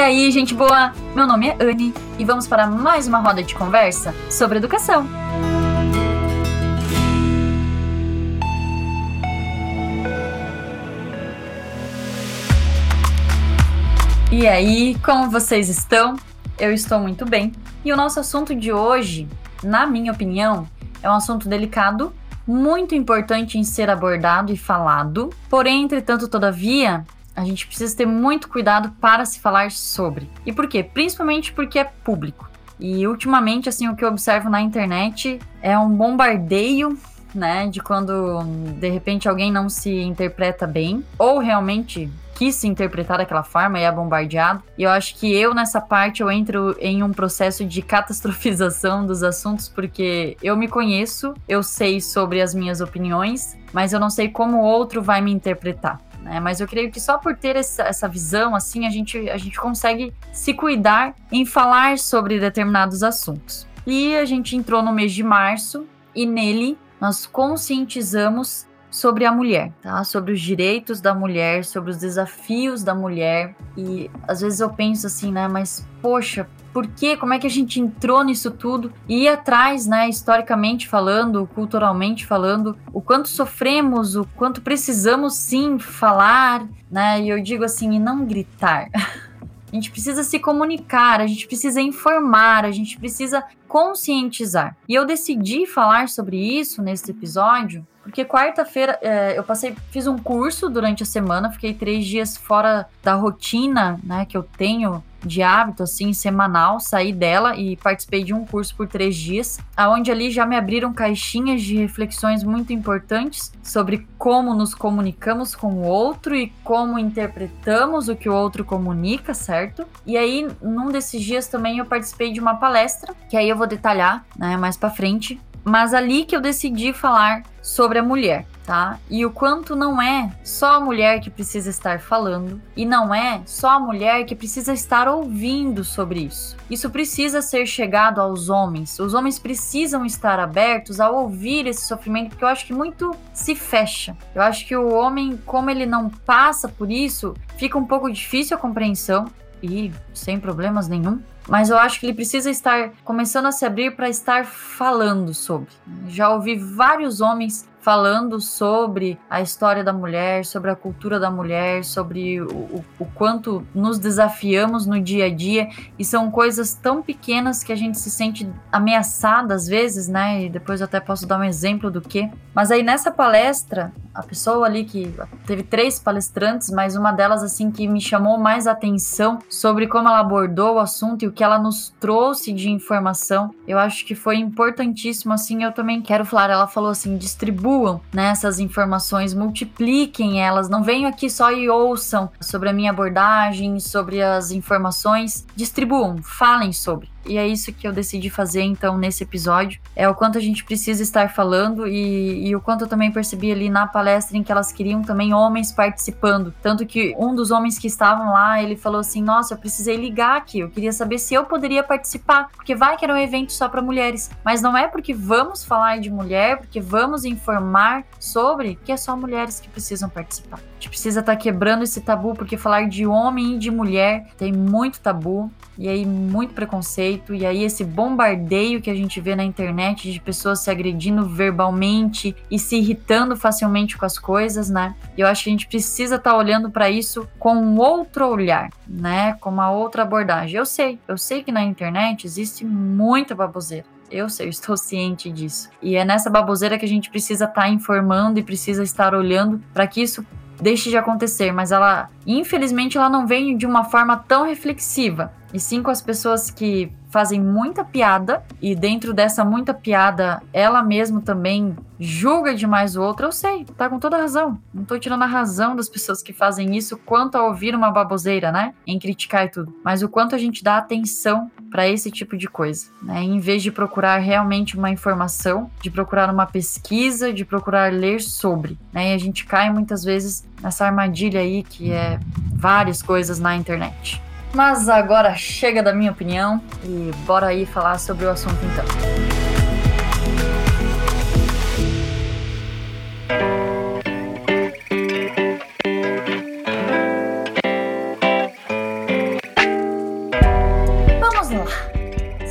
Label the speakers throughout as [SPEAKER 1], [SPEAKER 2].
[SPEAKER 1] aí, gente boa? Meu nome é Anne e vamos para mais uma roda de conversa sobre educação. E aí, como vocês estão? Eu estou muito bem. E o nosso assunto de hoje, na minha opinião, é um assunto delicado, muito importante em ser abordado e falado. Porém, entretanto, todavia, a gente precisa ter muito cuidado para se falar sobre. E por quê? Principalmente porque é público. E ultimamente, assim, o que eu observo na internet é um bombardeio né? De quando de repente alguém não se interpreta bem, ou realmente quis se interpretar daquela forma e é bombardeado. E eu acho que eu, nessa parte, eu entro em um processo de catastrofização dos assuntos, porque eu me conheço, eu sei sobre as minhas opiniões, mas eu não sei como o outro vai me interpretar. Né? Mas eu creio que só por ter essa, essa visão, assim, a gente, a gente consegue se cuidar em falar sobre determinados assuntos. E a gente entrou no mês de março e nele nós conscientizamos sobre a mulher, tá? Sobre os direitos da mulher, sobre os desafios da mulher. E às vezes eu penso assim, né? Mas poxa, por quê? Como é que a gente entrou nisso tudo? E ir atrás, né, historicamente falando, culturalmente falando, o quanto sofremos, o quanto precisamos sim falar, né? E eu digo assim, e não gritar. A gente precisa se comunicar, a gente precisa informar, a gente precisa conscientizar. E eu decidi falar sobre isso nesse episódio porque quarta-feira é, eu passei, fiz um curso durante a semana, fiquei três dias fora da rotina, né, que eu tenho de hábito, assim, semanal, saí dela e participei de um curso por três dias, aonde ali já me abriram caixinhas de reflexões muito importantes sobre como nos comunicamos com o outro e como interpretamos o que o outro comunica, certo? E aí, num desses dias também eu participei de uma palestra, que aí eu vou detalhar, né, mais para frente, mas ali que eu decidi falar sobre a mulher, tá? E o quanto não é só a mulher que precisa estar falando e não é só a mulher que precisa estar ouvindo sobre isso. Isso precisa ser chegado aos homens. Os homens precisam estar abertos a ouvir esse sofrimento, porque eu acho que muito se fecha. Eu acho que o homem, como ele não passa por isso, fica um pouco difícil a compreensão e sem problemas nenhum mas eu acho que ele precisa estar começando a se abrir para estar falando sobre. Já ouvi vários homens falando sobre a história da mulher, sobre a cultura da mulher, sobre o, o, quanto nos desafiamos no dia a dia e são coisas tão pequenas que a gente se sente ameaçada às vezes, né? E depois eu até posso dar um exemplo do que. Mas aí nessa palestra, a pessoa ali que teve três palestrantes, mas uma delas assim que me chamou mais atenção sobre como ela abordou o assunto e o que ela nos trouxe de informação, eu acho que foi importantíssimo assim. Eu também quero falar, ela falou assim, distribua distribuam né, essas informações, multipliquem elas, não venham aqui só e ouçam sobre a minha abordagem, sobre as informações, distribuam, falem sobre. E é isso que eu decidi fazer então nesse episódio. É o quanto a gente precisa estar falando e, e, o quanto eu também percebi ali na palestra em que elas queriam também homens participando. Tanto que um dos homens que estavam lá, ele falou assim: Nossa, eu precisei ligar aqui. Eu queria saber se eu poderia participar. Porque vai que era um evento só para mulheres. Mas não é porque vamos falar de mulher, porque vamos informar sobre que é só mulheres que precisam participar. A gente precisa estar tá quebrando esse tabu, porque falar de homem e de mulher tem muito tabu e aí muito preconceito, e aí esse bombardeio que a gente vê na internet de pessoas se agredindo verbalmente e se irritando facilmente com as coisas, né? Eu acho que a gente precisa estar tá olhando para isso com um outro olhar, né? Com uma outra abordagem. Eu sei, eu sei que na internet existe muita baboseira. Eu sei, eu estou ciente disso. E é nessa baboseira que a gente precisa estar tá informando e precisa estar olhando para que isso deixe de acontecer, mas ela, infelizmente, ela não vem de uma forma tão reflexiva, e sim com as pessoas que fazem muita piada e dentro dessa muita piada ela mesma também julga demais o outro, eu sei, tá com toda razão. Não tô tirando a razão das pessoas que fazem isso quanto a ouvir uma baboseira, né? Em criticar e tudo. Mas o quanto a gente dá atenção para esse tipo de coisa, né? Em vez de procurar realmente uma informação, de procurar uma pesquisa, de procurar ler sobre, né? E a gente cai muitas vezes nessa armadilha aí que é várias coisas na internet. Mas agora chega da minha opinião e bora aí falar sobre o assunto então.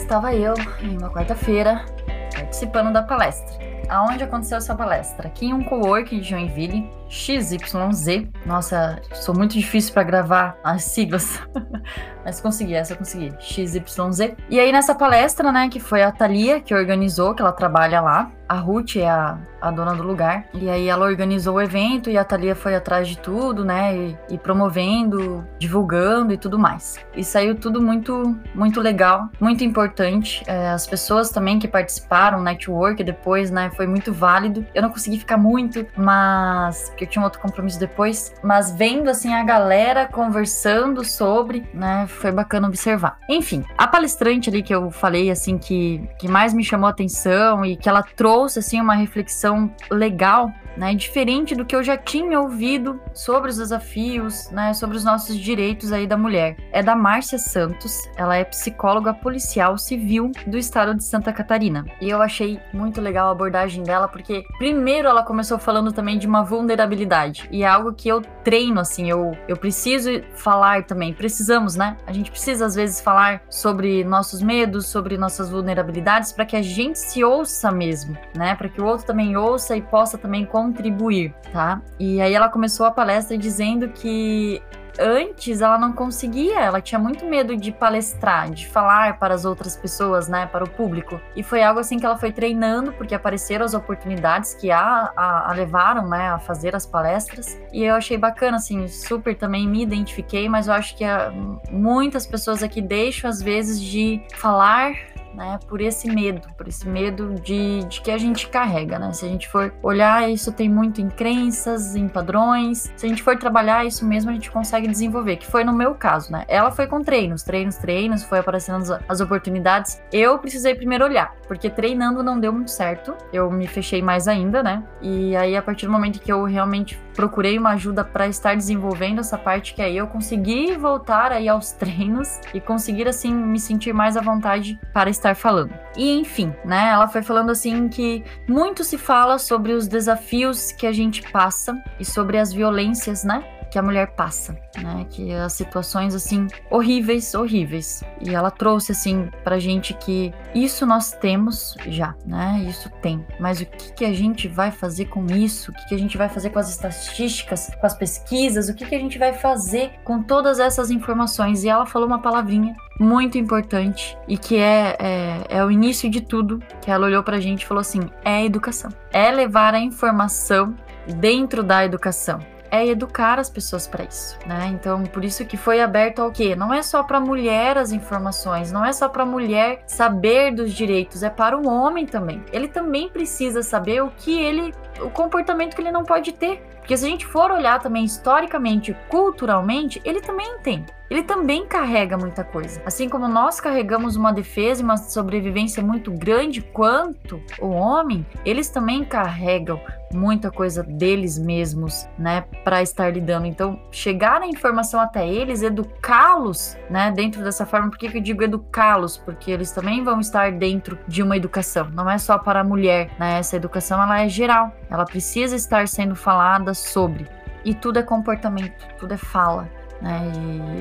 [SPEAKER 1] estava eu em uma quarta-feira participando da palestra. Aonde aconteceu essa palestra? Aqui em um coworking de Joinville, XYZ. Nossa, sou muito difícil para gravar as siglas. Mas consegui, essa eu consegui. XYZ. E aí nessa palestra, né, que foi a Thalia que organizou, que ela trabalha lá. A Ruth é a, a dona do lugar. E aí ela organizou o evento e a Thalia foi atrás de tudo, né? E, e, promovendo, divulgando e tudo mais. E saiu tudo muito, muito legal, muito importante. É, as pessoas também que participaram, network depois, né? Foi muito válido. Eu não consegui ficar muito, mas porque eu tinha um outro compromisso depois, mas vendo assim a galera conversando sobre, né, foi bacana observar. Enfim, a palestrante ali que eu falei assim que que mais me chamou a atenção e que ela trouxe assim uma reflexão legal né, diferente do que eu já tinha ouvido sobre os desafios, né, sobre os nossos direitos aí da mulher. É da Márcia Santos, ela é psicóloga policial civil do estado de Santa Catarina. E eu achei muito legal a abordagem dela, porque primeiro ela começou falando também de uma vulnerabilidade, e é algo que eu treino, assim, eu, eu preciso falar também, precisamos, né? A gente precisa às vezes falar sobre nossos medos, sobre nossas vulnerabilidades, para que a gente se ouça mesmo, né? Para que o outro também ouça e possa também contribuir, tá? E aí ela começou a palestra dizendo que antes ela não conseguia, ela tinha muito medo de palestrar, de falar para as outras pessoas, né, para o público. E foi algo assim que ela foi treinando, porque apareceram as oportunidades que a, a, a levaram, né, a fazer as palestras. E eu achei bacana, assim, super também me identifiquei, mas eu acho que a, muitas pessoas aqui deixam às vezes de falar né? Por esse medo, por esse medo de, de que a gente carrega, né? Se a gente for olhar, isso tem muito em crenças, em padrões. Se a gente for trabalhar isso mesmo, a gente consegue desenvolver, que foi no meu caso, né? Ela foi com treinos, treinos, treinos, foi aparecendo as, as oportunidades. Eu precisei primeiro olhar, porque treinando não deu muito certo. Eu me fechei mais ainda, né? E aí, a partir do momento que eu realmente procurei uma ajuda para estar desenvolvendo essa parte, que aí eu consegui voltar aí aos treinos e conseguir, assim, me sentir mais à vontade para estar falando. E enfim, né? Ela foi falando assim que muito se fala sobre os desafios que a gente passa e sobre as violências, né? Que a mulher passa, né? Que as situações assim horríveis, horríveis. E ela trouxe assim pra gente que isso nós temos já, né? Isso tem. Mas o que, que a gente vai fazer com isso? O que, que a gente vai fazer com as estatísticas, com as pesquisas? O que, que a gente vai fazer com todas essas informações? E ela falou uma palavrinha muito importante e que é, é, é, o início de tudo, que ela olhou pra gente e falou assim: é educação. É levar a informação dentro da educação é educar as pessoas para isso, né? Então, por isso que foi aberto ao quê? Não é só para mulher as informações, não é só para mulher saber dos direitos, é para o homem também. Ele também precisa saber o que ele, o comportamento que ele não pode ter. Porque se a gente for olhar também historicamente, culturalmente, ele também tem ele também carrega muita coisa. Assim como nós carregamos uma defesa e uma sobrevivência muito grande quanto o homem, eles também carregam muita coisa deles mesmos, né, para estar lidando. Então, chegar a informação até eles, educá-los, né, dentro dessa forma. Por que, que eu digo educá-los? Porque eles também vão estar dentro de uma educação. Não é só para a mulher, né? Essa educação ela é geral. Ela precisa estar sendo falada sobre. E tudo é comportamento, tudo é fala. Né?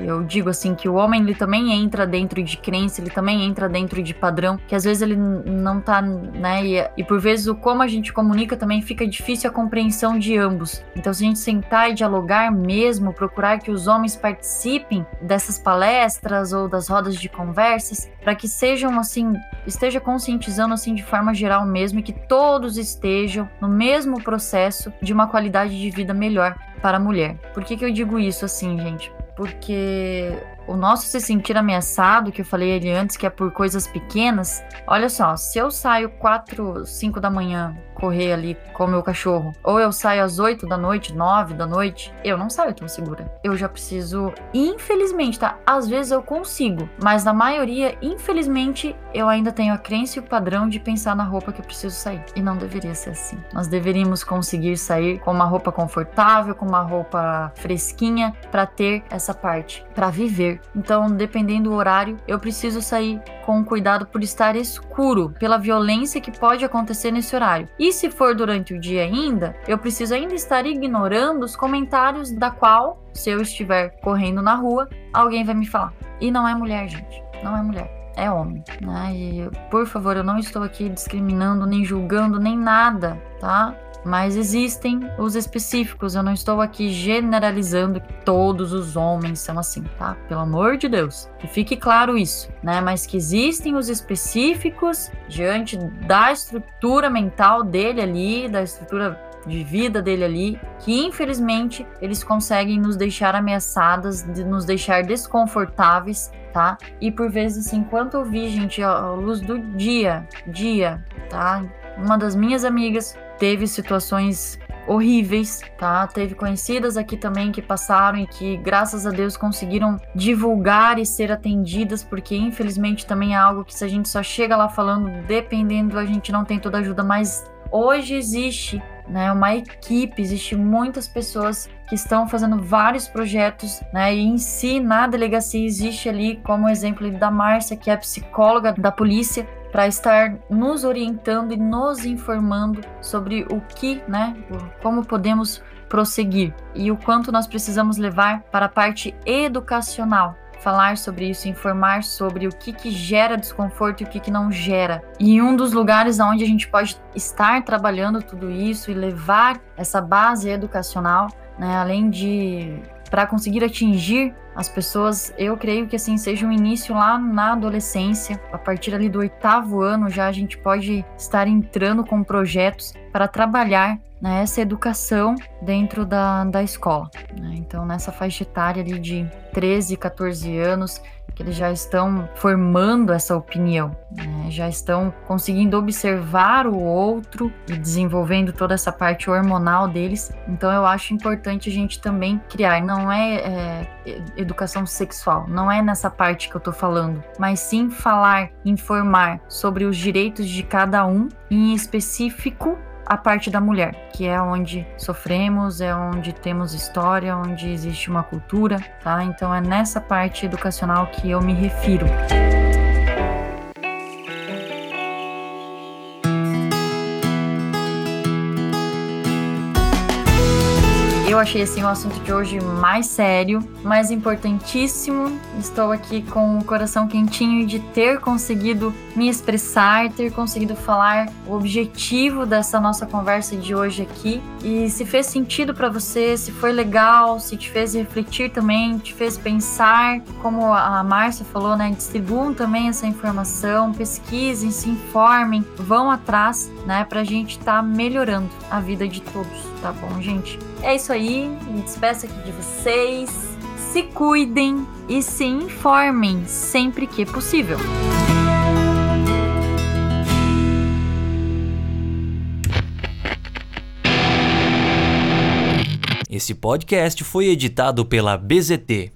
[SPEAKER 1] E eu digo assim que o homem ele também entra dentro de crença, ele também entra dentro de padrão, que às vezes ele não tá, né? E, e por vezes o como a gente comunica também fica difícil a compreensão de ambos. Então, se a gente sentar e dialogar mesmo, procurar que os homens participem dessas palestras ou das rodas de conversas, para que sejam assim, esteja conscientizando assim de forma geral mesmo e que todos estejam no mesmo processo de uma qualidade de vida melhor para a mulher. Por que, que eu digo isso assim, gente? Porque o nosso se sentir ameaçado, que eu falei ali antes, que é por coisas pequenas, olha só, se eu saio 4, 5 da manhã correr ali com o meu cachorro, ou eu saio às 8 da noite, 9 da noite, eu não saio tão segura. Eu já preciso, infelizmente, tá? Às vezes eu consigo, mas na maioria, infelizmente, eu ainda tenho a crença e o padrão de pensar na roupa que eu preciso sair. E não deveria ser assim. Nós deveríamos conseguir sair com uma roupa confortável, com uma roupa fresquinha, para ter essa parte, para viver então, dependendo do horário, eu preciso sair com cuidado por estar escuro, pela violência que pode acontecer nesse horário. E se for durante o dia ainda, eu preciso ainda estar ignorando os comentários da qual, se eu estiver correndo na rua, alguém vai me falar. E não é mulher, gente. Não é mulher é homem, né? E por favor, eu não estou aqui discriminando, nem julgando, nem nada, tá? Mas existem os específicos, eu não estou aqui generalizando que todos os homens são assim, tá? Pelo amor de Deus. Que fique claro isso, né? Mas que existem os específicos diante da estrutura mental dele ali, da estrutura de vida dele ali, que infelizmente eles conseguem nos deixar ameaçadas, de nos deixar desconfortáveis, tá? E por vezes, assim, enquanto eu vi, gente, a luz do dia, dia, tá? Uma das minhas amigas teve situações horríveis, tá? Teve conhecidas aqui também que passaram e que, graças a Deus, conseguiram divulgar e ser atendidas, porque infelizmente também é algo que se a gente só chega lá falando, dependendo, a gente não tem toda a ajuda, mas hoje existe né, uma equipe, existe muitas pessoas que estão fazendo vários projetos, né, e em si na delegacia existe ali como exemplo da Márcia, que é psicóloga da polícia, para estar nos orientando e nos informando sobre o que, né, como podemos prosseguir e o quanto nós precisamos levar para a parte educacional. Falar sobre isso, informar sobre o que, que gera desconforto e o que, que não gera. E um dos lugares onde a gente pode estar trabalhando tudo isso e levar essa base educacional, né, além de para conseguir atingir as pessoas, eu creio que assim seja um início lá na adolescência. A partir ali do oitavo ano já a gente pode estar entrando com projetos para trabalhar né, educação dentro da, da escola. Né? Então, nessa faixa etária ali de 13, 14 anos, que eles já estão formando essa opinião, né? já estão conseguindo observar o outro e desenvolvendo toda essa parte hormonal deles. Então eu acho importante a gente também criar. Não é, é educação sexual, não é nessa parte que eu tô falando, mas sim falar, informar sobre os direitos de cada um, em específico a parte da mulher, que é onde sofremos, é onde temos história, onde existe uma cultura, tá? Então é nessa parte educacional que eu me refiro. Eu achei assim o assunto de hoje mais sério, mais importantíssimo. Estou aqui com o coração quentinho de ter conseguido me expressar, ter conseguido falar o objetivo dessa nossa conversa de hoje aqui. E se fez sentido para você, se foi legal, se te fez refletir também, te fez pensar, como a Márcia falou, né? Distribuam também essa informação, pesquisem, se informem, vão atrás, né? Pra gente estar tá melhorando a vida de todos, tá bom, gente? É isso aí, me despeço aqui de vocês. Se cuidem e se informem sempre que possível.
[SPEAKER 2] Esse podcast foi editado pela BZT